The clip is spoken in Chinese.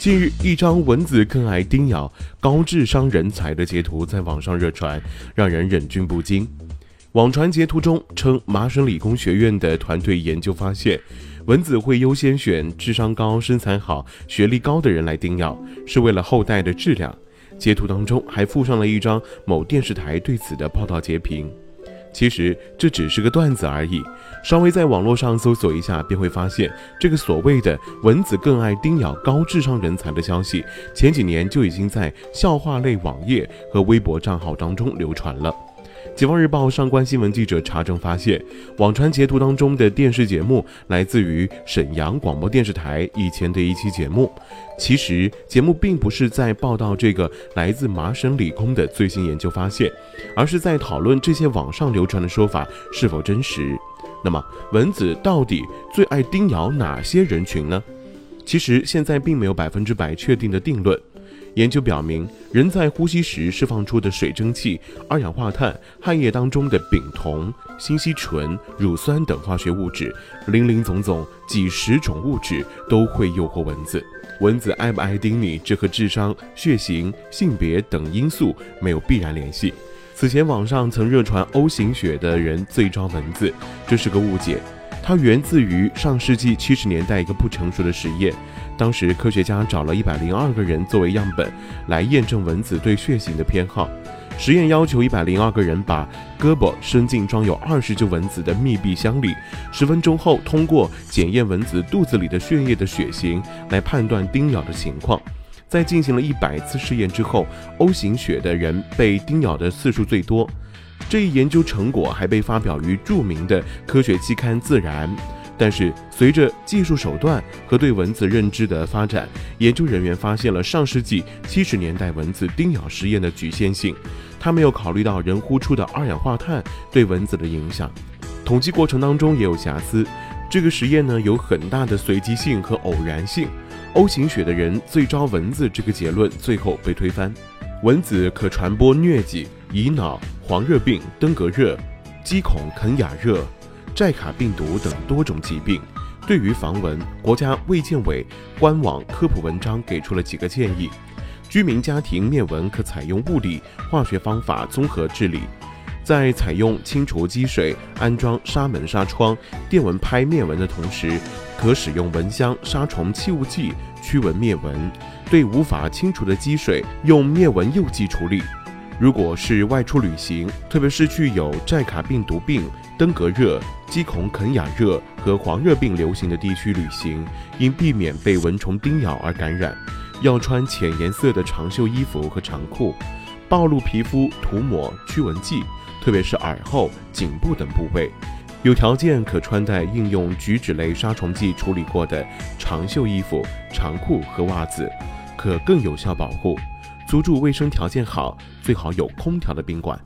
近日，一张蚊子更爱叮咬高智商人才的截图在网上热传，让人忍俊不禁。网传截图中称，麻省理工学院的团队研究发现，蚊子会优先选智商高、身材好、学历高的人来叮咬，是为了后代的质量。截图当中还附上了一张某电视台对此的报道截屏。其实这只是个段子而已，稍微在网络上搜索一下，便会发现这个所谓的蚊子更爱叮咬高智商人才的消息，前几年就已经在笑话类网页和微博账号当中流传了。解放日报上官新闻记者查证发现，网传截图当中的电视节目来自于沈阳广播电视台以前的一期节目。其实节目并不是在报道这个来自麻省理工的最新研究发现，而是在讨论这些网上流传的说法是否真实。那么蚊子到底最爱叮咬哪些人群呢？其实现在并没有百分之百确定的定论。研究表明，人在呼吸时释放出的水蒸气、二氧化碳、汗液当中的丙酮、辛烯醇、乳酸等化学物质，林林总总几十种物质都会诱惑蚊子。蚊子爱不爱叮你，这和智商、血型、性别等因素没有必然联系。此前网上曾热传 O 型血的人最招蚊子，这是个误解。它源自于上世纪七十年代一个不成熟的实验。当时科学家找了一百零二个人作为样本，来验证蚊子对血型的偏好。实验要求一百零二个人把胳膊伸进装有二十只蚊子的密闭箱里，十分钟后通过检验蚊子肚子里的血液的血型来判断叮咬的情况。在进行了一百次试验之后，O 型血的人被叮咬的次数最多。这一研究成果还被发表于著名的科学期刊《自然》。但是，随着技术手段和对蚊子认知的发展，研究人员发现了上世纪七十年代蚊子叮咬实验的局限性。他没有考虑到人呼出的二氧化碳对蚊子的影响，统计过程当中也有瑕疵。这个实验呢，有很大的随机性和偶然性。O 型血的人最招蚊子这个结论最后被推翻。蚊子可传播疟疾、乙脑、黄热病、登革热、鸡孔肯雅热。寨卡病毒等多种疾病，对于防蚊，国家卫健委官网科普文章给出了几个建议：居民家庭灭蚊可采用物理、化学方法综合治理，在采用清除积水、安装纱门纱窗、电蚊拍灭蚊的同时，可使用蚊香、杀虫气雾剂驱蚊灭蚊；对无法清除的积水，用灭蚊诱剂处理。如果是外出旅行，特别是去有寨卡病毒病、登革热、鸡孔肯雅热和黄热病流行的地区旅行，应避免被蚊虫叮咬而感染。要穿浅颜色的长袖衣服和长裤，暴露皮肤涂抹驱蚊剂，特别是耳后、颈部等部位。有条件可穿戴应用菊酯类杀虫剂处理过的长袖衣服、长裤和袜子，可更有效保护。租住卫生条件好、最好有空调的宾馆。